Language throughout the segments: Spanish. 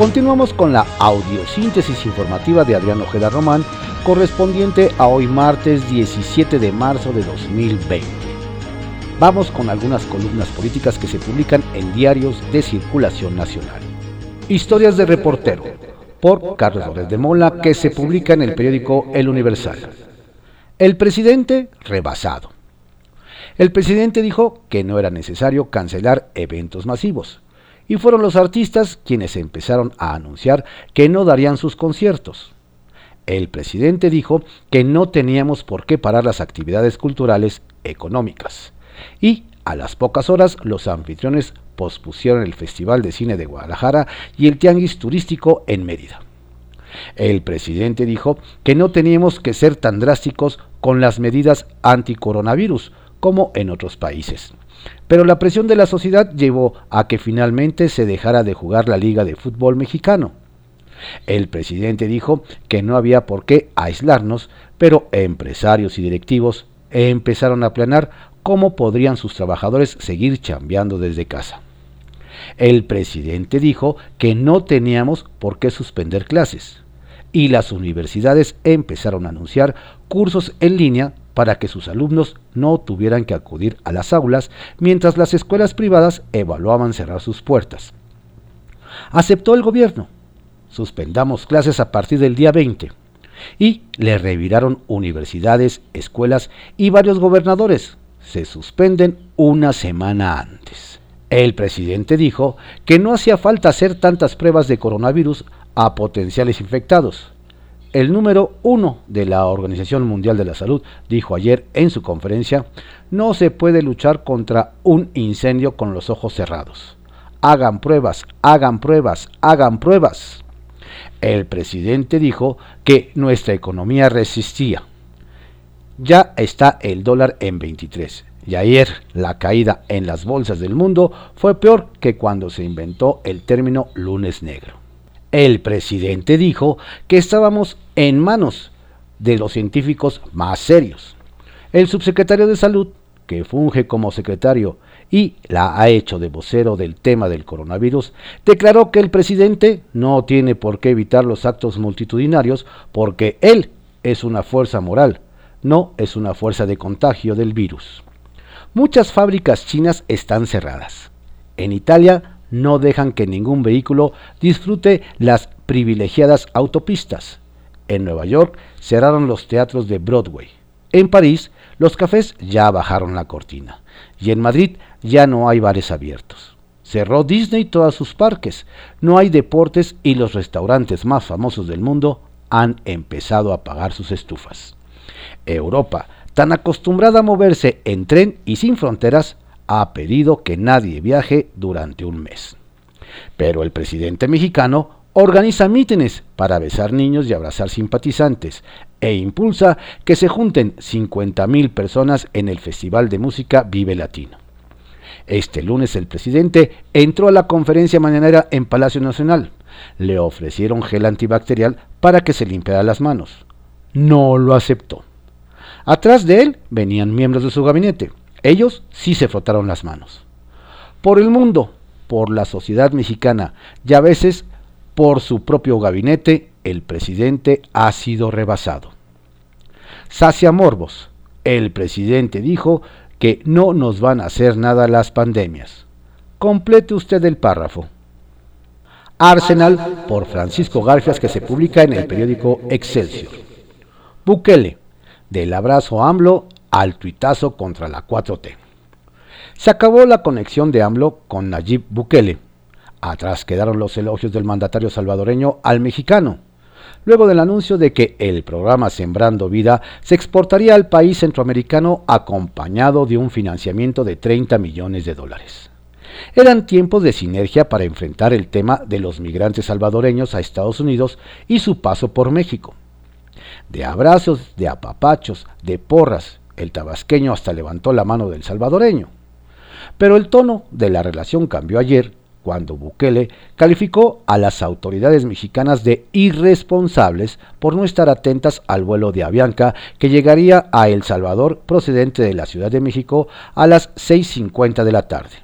Continuamos con la audiosíntesis informativa de Adrián Ojeda Román, correspondiente a hoy martes 17 de marzo de 2020. Vamos con algunas columnas políticas que se publican en diarios de circulación nacional. Historias de reportero, por Carlos López de Mola, que se publica en el periódico El Universal. El presidente rebasado. El presidente dijo que no era necesario cancelar eventos masivos, y fueron los artistas quienes empezaron a anunciar que no darían sus conciertos. El presidente dijo que no teníamos por qué parar las actividades culturales económicas, y a las pocas horas los anfitriones pospusieron el Festival de Cine de Guadalajara y el Tianguis Turístico en Mérida. El presidente dijo que no teníamos que ser tan drásticos con las medidas anticoronavirus como en otros países. Pero la presión de la sociedad llevó a que finalmente se dejara de jugar la Liga de Fútbol Mexicano. El presidente dijo que no había por qué aislarnos, pero empresarios y directivos empezaron a planear cómo podrían sus trabajadores seguir chambeando desde casa. El presidente dijo que no teníamos por qué suspender clases y las universidades empezaron a anunciar cursos en línea para que sus alumnos no tuvieran que acudir a las aulas mientras las escuelas privadas evaluaban cerrar sus puertas. Aceptó el gobierno. Suspendamos clases a partir del día 20 y le reviraron universidades, escuelas y varios gobernadores. Se suspenden una semana antes. El presidente dijo que no hacía falta hacer tantas pruebas de coronavirus a potenciales infectados. El número uno de la Organización Mundial de la Salud dijo ayer en su conferencia, no se puede luchar contra un incendio con los ojos cerrados. Hagan pruebas, hagan pruebas, hagan pruebas. El presidente dijo que nuestra economía resistía. Ya está el dólar en 23 y ayer la caída en las bolsas del mundo fue peor que cuando se inventó el término lunes negro. El presidente dijo que estábamos en manos de los científicos más serios. El subsecretario de Salud, que funge como secretario y la ha hecho de vocero del tema del coronavirus, declaró que el presidente no tiene por qué evitar los actos multitudinarios porque él es una fuerza moral, no es una fuerza de contagio del virus. Muchas fábricas chinas están cerradas. En Italia no dejan que ningún vehículo disfrute las privilegiadas autopistas. En Nueva York cerraron los teatros de Broadway. En París los cafés ya bajaron la cortina. Y en Madrid ya no hay bares abiertos. Cerró Disney todos sus parques. No hay deportes y los restaurantes más famosos del mundo han empezado a pagar sus estufas. Europa, tan acostumbrada a moverse en tren y sin fronteras, ha pedido que nadie viaje durante un mes. Pero el presidente mexicano organiza mítines para besar niños y abrazar simpatizantes e impulsa que se junten 50.000 personas en el Festival de Música Vive Latino. Este lunes el presidente entró a la conferencia mañanera en Palacio Nacional. Le ofrecieron gel antibacterial para que se limpiara las manos. No lo aceptó. Atrás de él venían miembros de su gabinete. Ellos sí se frotaron las manos. Por el mundo, por la sociedad mexicana y a veces por su propio gabinete, el presidente ha sido rebasado. Sacia Morbos, el presidente dijo que no nos van a hacer nada las pandemias. Complete usted el párrafo. Arsenal por Francisco Garfias que se publica en el periódico Excelsior. Bukele, del abrazo AMLO al tuitazo contra la 4T. Se acabó la conexión de AMLO con Nayib Bukele. Atrás quedaron los elogios del mandatario salvadoreño al mexicano, luego del anuncio de que el programa Sembrando Vida se exportaría al país centroamericano acompañado de un financiamiento de 30 millones de dólares. Eran tiempos de sinergia para enfrentar el tema de los migrantes salvadoreños a Estados Unidos y su paso por México. De abrazos, de apapachos, de porras el tabasqueño hasta levantó la mano del salvadoreño. Pero el tono de la relación cambió ayer cuando Bukele calificó a las autoridades mexicanas de irresponsables por no estar atentas al vuelo de Avianca que llegaría a El Salvador procedente de la Ciudad de México a las 6.50 de la tarde.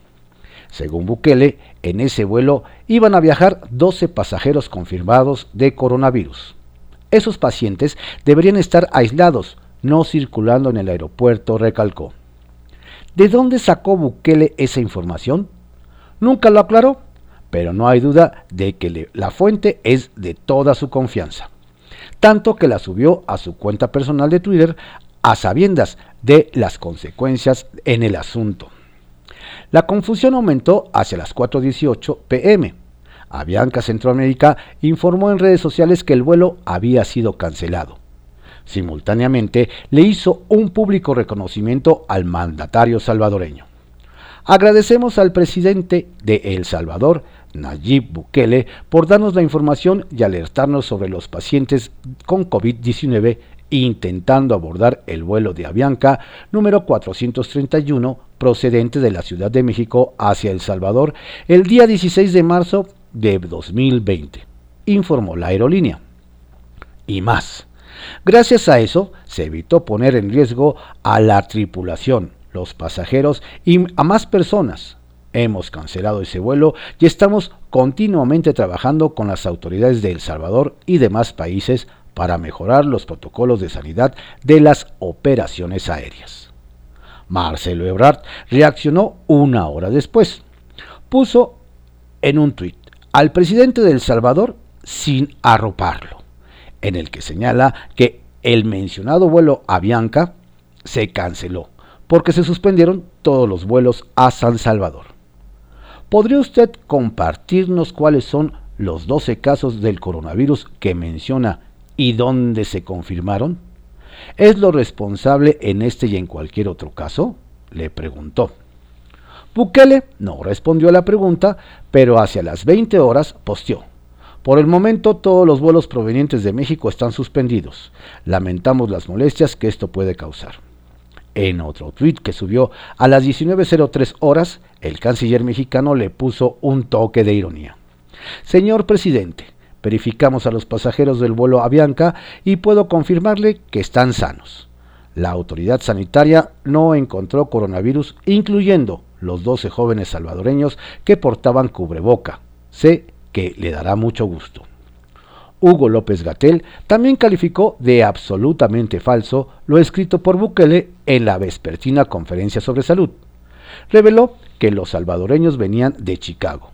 Según Bukele, en ese vuelo iban a viajar 12 pasajeros confirmados de coronavirus. Esos pacientes deberían estar aislados, no circulando en el aeropuerto, recalcó. ¿De dónde sacó Bukele esa información? Nunca lo aclaró, pero no hay duda de que la fuente es de toda su confianza. Tanto que la subió a su cuenta personal de Twitter a sabiendas de las consecuencias en el asunto. La confusión aumentó hacia las 4.18 pm. Avianca Centroamérica informó en redes sociales que el vuelo había sido cancelado. Simultáneamente le hizo un público reconocimiento al mandatario salvadoreño. Agradecemos al presidente de El Salvador, Nayib Bukele, por darnos la información y alertarnos sobre los pacientes con COVID-19 intentando abordar el vuelo de Avianca número 431 procedente de la Ciudad de México hacia El Salvador el día 16 de marzo de 2020, informó la aerolínea. Y más. Gracias a eso se evitó poner en riesgo a la tripulación, los pasajeros y a más personas. Hemos cancelado ese vuelo y estamos continuamente trabajando con las autoridades de El Salvador y demás países para mejorar los protocolos de sanidad de las operaciones aéreas. Marcelo Ebrard reaccionó una hora después. Puso en un tuit al presidente de El Salvador sin arroparlo, en el que señala que el mencionado vuelo a Bianca se canceló porque se suspendieron todos los vuelos a San Salvador. ¿Podría usted compartirnos cuáles son los 12 casos del coronavirus que menciona y dónde se confirmaron? ¿Es lo responsable en este y en cualquier otro caso? le preguntó. Bukele no respondió a la pregunta, pero hacia las 20 horas posteó. Por el momento todos los vuelos provenientes de México están suspendidos. Lamentamos las molestias que esto puede causar. En otro tuit que subió a las 19.03 horas, el canciller mexicano le puso un toque de ironía. Señor presidente, Verificamos a los pasajeros del vuelo Avianca y puedo confirmarle que están sanos. La autoridad sanitaria no encontró coronavirus, incluyendo los 12 jóvenes salvadoreños que portaban cubreboca. Sé que le dará mucho gusto. Hugo López Gatel también calificó de absolutamente falso lo escrito por Bukele en la vespertina conferencia sobre salud. Reveló que los salvadoreños venían de Chicago.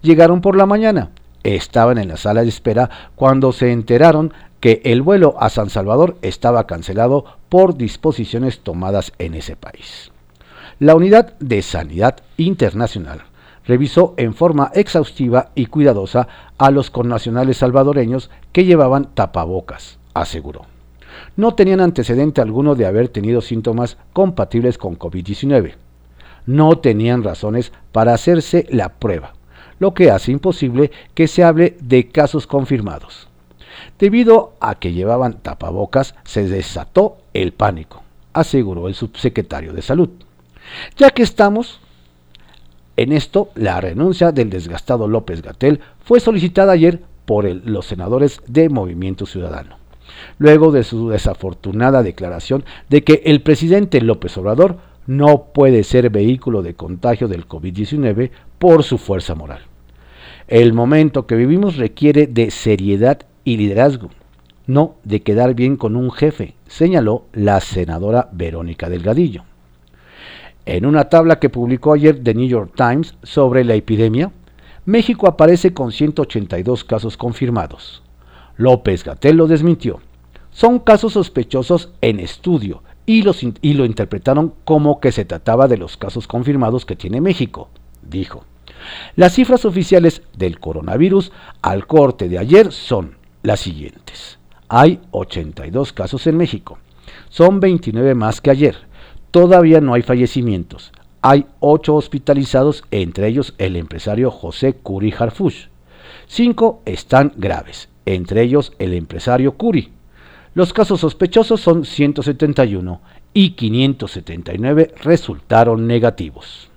Llegaron por la mañana, estaban en la sala de espera cuando se enteraron que el vuelo a San Salvador estaba cancelado por disposiciones tomadas en ese país. La Unidad de Sanidad Internacional revisó en forma exhaustiva y cuidadosa a los connacionales salvadoreños que llevaban tapabocas, aseguró. No tenían antecedente alguno de haber tenido síntomas compatibles con COVID-19. No tenían razones para hacerse la prueba lo que hace imposible que se hable de casos confirmados. Debido a que llevaban tapabocas, se desató el pánico, aseguró el subsecretario de Salud. Ya que estamos en esto, la renuncia del desgastado López Gatel fue solicitada ayer por los senadores de Movimiento Ciudadano, luego de su desafortunada declaración de que el presidente López Obrador no puede ser vehículo de contagio del COVID-19 por su fuerza moral. El momento que vivimos requiere de seriedad y liderazgo, no de quedar bien con un jefe, señaló la senadora Verónica Delgadillo. En una tabla que publicó ayer The New York Times sobre la epidemia, México aparece con 182 casos confirmados. López Gatel lo desmintió. Son casos sospechosos en estudio y, y lo interpretaron como que se trataba de los casos confirmados que tiene México, dijo. Las cifras oficiales del coronavirus al corte de ayer son las siguientes. Hay 82 casos en México. Son 29 más que ayer. Todavía no hay fallecimientos. Hay 8 hospitalizados, entre ellos el empresario José Curi Harfush. 5 están graves, entre ellos el empresario Curi. Los casos sospechosos son 171 y 579 resultaron negativos.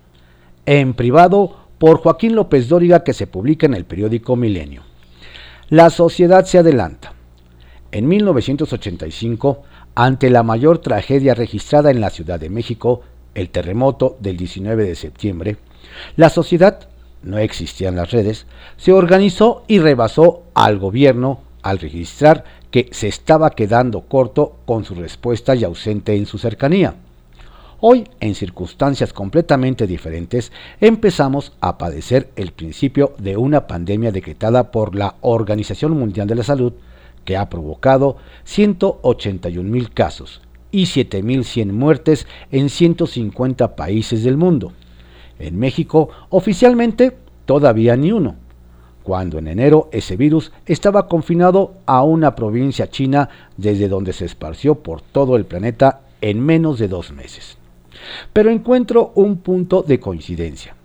En privado, por Joaquín López Dóriga que se publica en el periódico Milenio. La sociedad se adelanta. En 1985, ante la mayor tragedia registrada en la Ciudad de México, el terremoto del 19 de septiembre, la sociedad no existían las redes, se organizó y rebasó al gobierno al registrar que se estaba quedando corto con su respuesta y ausente en su cercanía. Hoy, en circunstancias completamente diferentes, empezamos a padecer el principio de una pandemia decretada por la Organización Mundial de la Salud, que ha provocado 181 mil casos y 7.100 muertes en 150 países del mundo. En México, oficialmente, todavía ni uno, cuando en enero ese virus estaba confinado a una provincia china desde donde se esparció por todo el planeta en menos de dos meses. Pero encuentro un punto de coincidencia.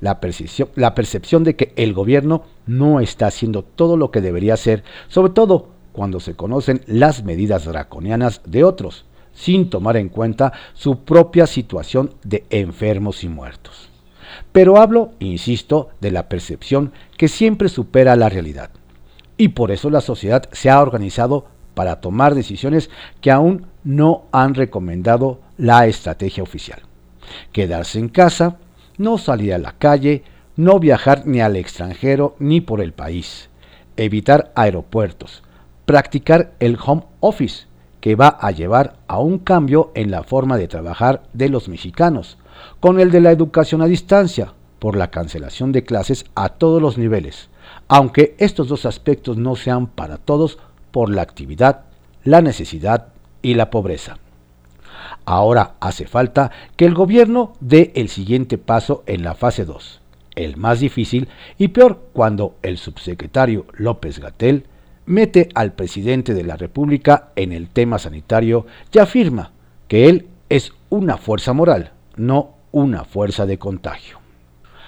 La percepción, la percepción de que el gobierno no está haciendo todo lo que debería hacer, sobre todo cuando se conocen las medidas draconianas de otros, sin tomar en cuenta su propia situación de enfermos y muertos. Pero hablo, insisto, de la percepción que siempre supera la realidad. Y por eso la sociedad se ha organizado para tomar decisiones que aún no han recomendado la estrategia oficial. Quedarse en casa, no salir a la calle, no viajar ni al extranjero ni por el país, evitar aeropuertos, practicar el home office, que va a llevar a un cambio en la forma de trabajar de los mexicanos, con el de la educación a distancia, por la cancelación de clases a todos los niveles, aunque estos dos aspectos no sean para todos por la actividad, la necesidad y la pobreza. Ahora hace falta que el gobierno dé el siguiente paso en la fase 2, el más difícil y peor cuando el subsecretario López Gatel mete al presidente de la República en el tema sanitario y afirma que él es una fuerza moral, no una fuerza de contagio.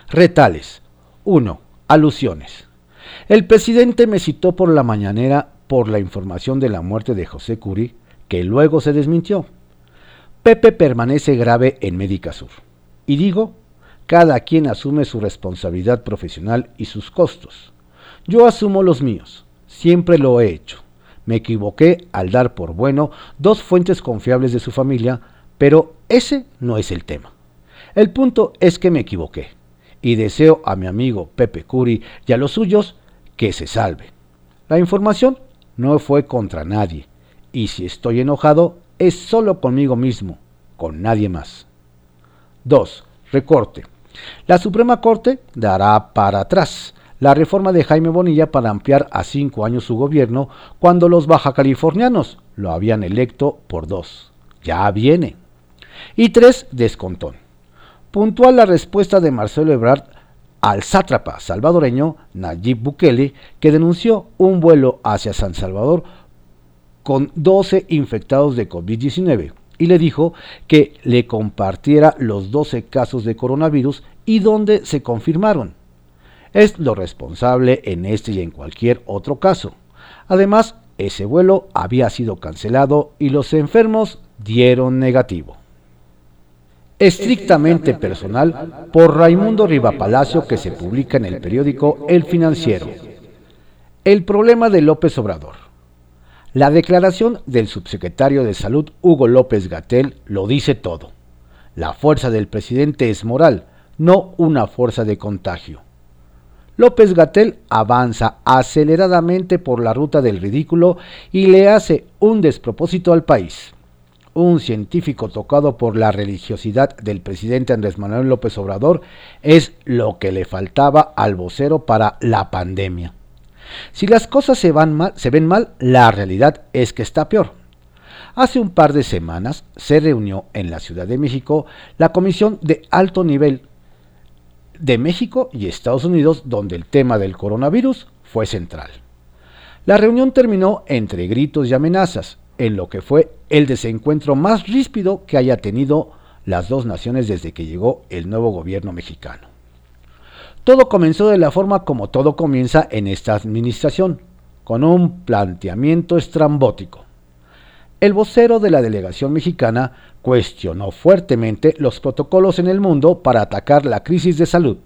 Retales. 1. Alusiones. El presidente me citó por la mañanera por la información de la muerte de José Curí, que luego se desmintió. Pepe permanece grave en Médica Sur. Y digo, cada quien asume su responsabilidad profesional y sus costos. Yo asumo los míos. Siempre lo he hecho. Me equivoqué al dar por bueno dos fuentes confiables de su familia, pero ese no es el tema. El punto es que me equivoqué y deseo a mi amigo Pepe Curi y a los suyos que se salve. La información no fue contra nadie y si estoy enojado es solo conmigo mismo, con nadie más. 2. Recorte. La Suprema Corte dará para atrás la reforma de Jaime Bonilla para ampliar a cinco años su gobierno cuando los baja californianos lo habían electo por dos. Ya viene. Y tres, descontón. Puntual la respuesta de Marcelo Ebrard al sátrapa salvadoreño Nayib Bukele, que denunció un vuelo hacia San Salvador con 12 infectados de COVID-19 y le dijo que le compartiera los 12 casos de coronavirus y donde se confirmaron es lo responsable en este y en cualquier otro caso. Además, ese vuelo había sido cancelado y los enfermos dieron negativo. Estrictamente personal por Raimundo Rivapalacio que se publica en el periódico El Financiero. El problema de López Obrador. La declaración del subsecretario de Salud Hugo López Gatel lo dice todo. La fuerza del presidente es moral, no una fuerza de contagio. López Gatel avanza aceleradamente por la ruta del ridículo y le hace un despropósito al país. Un científico tocado por la religiosidad del presidente Andrés Manuel López Obrador es lo que le faltaba al vocero para la pandemia. Si las cosas se, van mal, se ven mal, la realidad es que está peor. Hace un par de semanas se reunió en la Ciudad de México la Comisión de Alto Nivel de México y Estados Unidos, donde el tema del coronavirus fue central. La reunión terminó entre gritos y amenazas, en lo que fue el desencuentro más ríspido que haya tenido las dos naciones desde que llegó el nuevo gobierno mexicano. Todo comenzó de la forma como todo comienza en esta administración, con un planteamiento estrambótico. El vocero de la delegación mexicana cuestionó fuertemente los protocolos en el mundo para atacar la crisis de salud.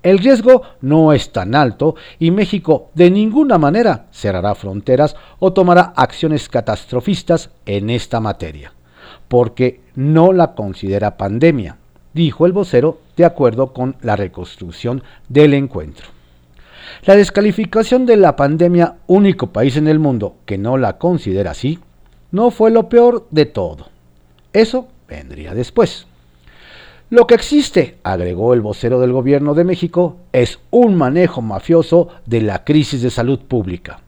El riesgo no es tan alto y México de ninguna manera cerrará fronteras o tomará acciones catastrofistas en esta materia, porque no la considera pandemia. dijo el vocero de acuerdo con la reconstrucción del encuentro. La descalificación de la pandemia, único país en el mundo que no la considera así, no fue lo peor de todo. Eso vendría después. Lo que existe, agregó el vocero del gobierno de México, es un manejo mafioso de la crisis de salud pública.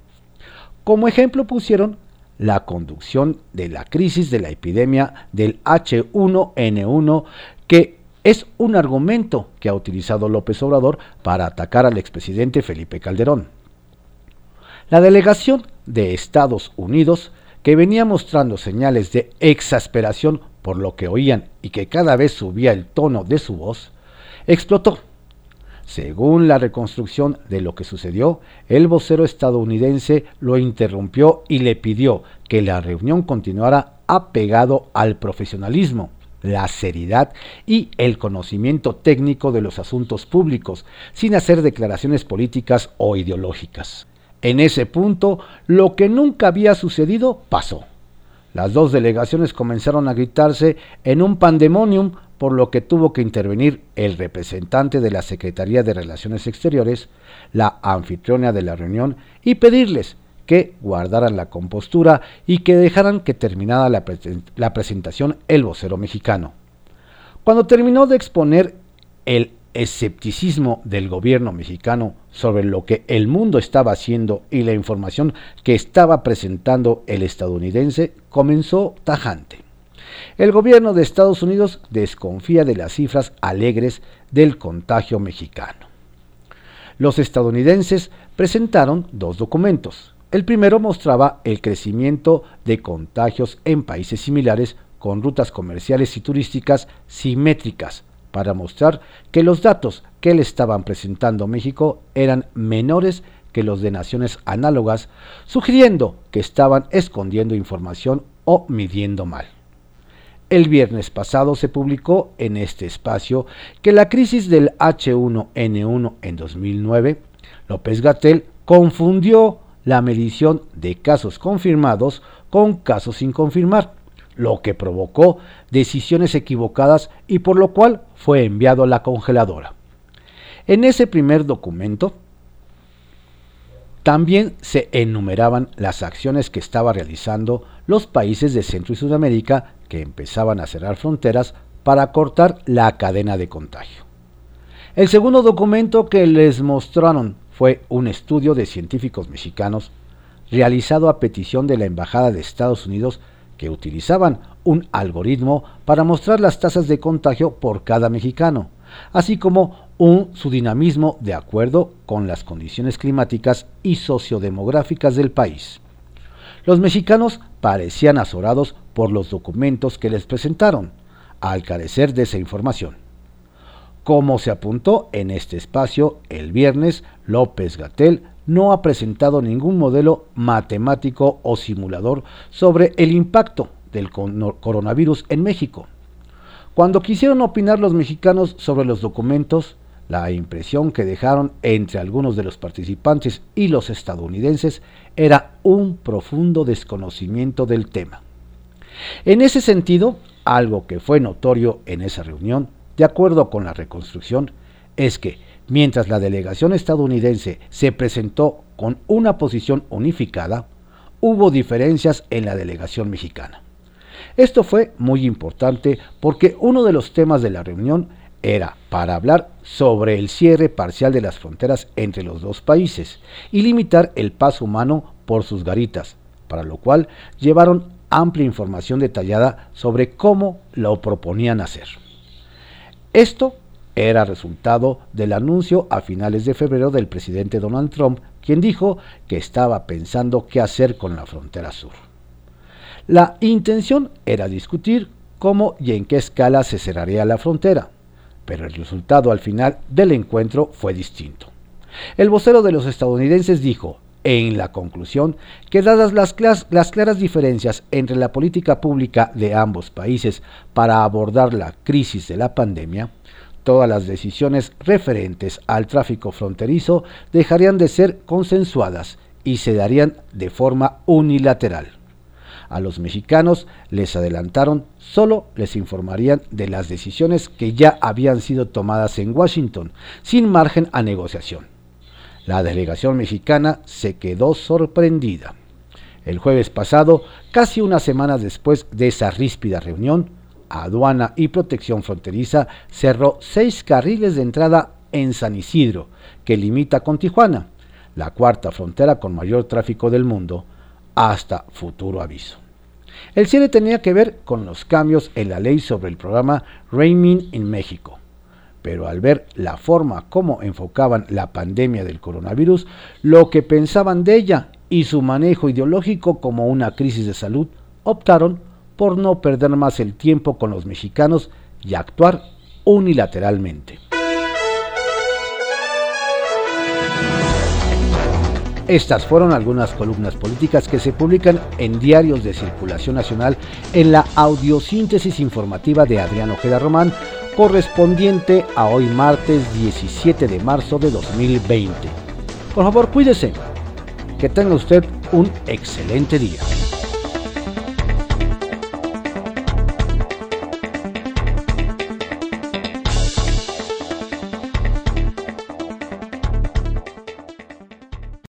Como ejemplo pusieron la conducción de la crisis de la epidemia del H1N1, que es un argumento que ha utilizado López Obrador para atacar al expresidente Felipe Calderón. La delegación de Estados Unidos, que venía mostrando señales de exasperación por lo que oían y que cada vez subía el tono de su voz, explotó según la reconstrucción de lo que sucedió, el vocero estadounidense lo interrumpió y le pidió que la reunión continuara apegado al profesionalismo, la seriedad y el conocimiento técnico de los asuntos públicos, sin hacer declaraciones políticas o ideológicas. En ese punto, lo que nunca había sucedido pasó. Las dos delegaciones comenzaron a gritarse en un pandemonium por lo que tuvo que intervenir el representante de la Secretaría de Relaciones Exteriores, la anfitriona de la reunión, y pedirles que guardaran la compostura y que dejaran que terminara la, la presentación el vocero mexicano. Cuando terminó de exponer el escepticismo del gobierno mexicano sobre lo que el mundo estaba haciendo y la información que estaba presentando el estadounidense comenzó tajante. El gobierno de Estados Unidos desconfía de las cifras alegres del contagio mexicano. Los estadounidenses presentaron dos documentos. El primero mostraba el crecimiento de contagios en países similares con rutas comerciales y turísticas simétricas para mostrar que los datos que le estaban presentando México eran menores que los de naciones análogas, sugiriendo que estaban escondiendo información o midiendo mal. El viernes pasado se publicó en este espacio que la crisis del H1N1 en 2009, López Gatel confundió la medición de casos confirmados con casos sin confirmar, lo que provocó decisiones equivocadas y por lo cual fue enviado a la congeladora. En ese primer documento también se enumeraban las acciones que estaba realizando los países de Centro y Sudamérica que empezaban a cerrar fronteras para cortar la cadena de contagio. El segundo documento que les mostraron fue un estudio de científicos mexicanos realizado a petición de la Embajada de Estados Unidos que utilizaban un algoritmo para mostrar las tasas de contagio por cada mexicano, así como un, su dinamismo de acuerdo con las condiciones climáticas y sociodemográficas del país. Los mexicanos parecían azorados por los documentos que les presentaron, al carecer de esa información. Como se apuntó en este espacio el viernes, López Gatel no ha presentado ningún modelo matemático o simulador sobre el impacto del coronavirus en México. Cuando quisieron opinar los mexicanos sobre los documentos, la impresión que dejaron entre algunos de los participantes y los estadounidenses era un profundo desconocimiento del tema. En ese sentido, algo que fue notorio en esa reunión, de acuerdo con la reconstrucción, es que mientras la delegación estadounidense se presentó con una posición unificada, hubo diferencias en la delegación mexicana. Esto fue muy importante porque uno de los temas de la reunión era para hablar sobre el cierre parcial de las fronteras entre los dos países y limitar el paso humano por sus garitas, para lo cual llevaron amplia información detallada sobre cómo lo proponían hacer. Esto era resultado del anuncio a finales de febrero del presidente Donald Trump, quien dijo que estaba pensando qué hacer con la frontera sur. La intención era discutir cómo y en qué escala se cerraría la frontera, pero el resultado al final del encuentro fue distinto. El vocero de los estadounidenses dijo, en la conclusión, que dadas las, las, claras diferencias entre la política pública de ambos países para abordar la crisis de la pandemia, todas las decisiones referentes al tráfico fronterizo dejarían de ser consensuadas y se darían de forma unilateral. A los mexicanos les adelantaron, solo les informarían de las decisiones que ya habían sido tomadas en Washington, sin margen a negociación. La delegación mexicana se quedó sorprendida. El jueves pasado, casi una semana después de esa ríspida reunión, Aduana y Protección Fronteriza cerró seis carriles de entrada en San Isidro, que limita con Tijuana, la cuarta frontera con mayor tráfico del mundo, hasta futuro aviso. El cierre tenía que ver con los cambios en la ley sobre el programa Rainmin en México. Pero al ver la forma como enfocaban la pandemia del coronavirus, lo que pensaban de ella y su manejo ideológico como una crisis de salud, optaron por no perder más el tiempo con los mexicanos y actuar unilateralmente. Estas fueron algunas columnas políticas que se publican en diarios de circulación nacional en la audiosíntesis informativa de Adrián Ojeda Román, correspondiente a hoy martes 17 de marzo de 2020. Por favor, cuídese. Que tenga usted un excelente día.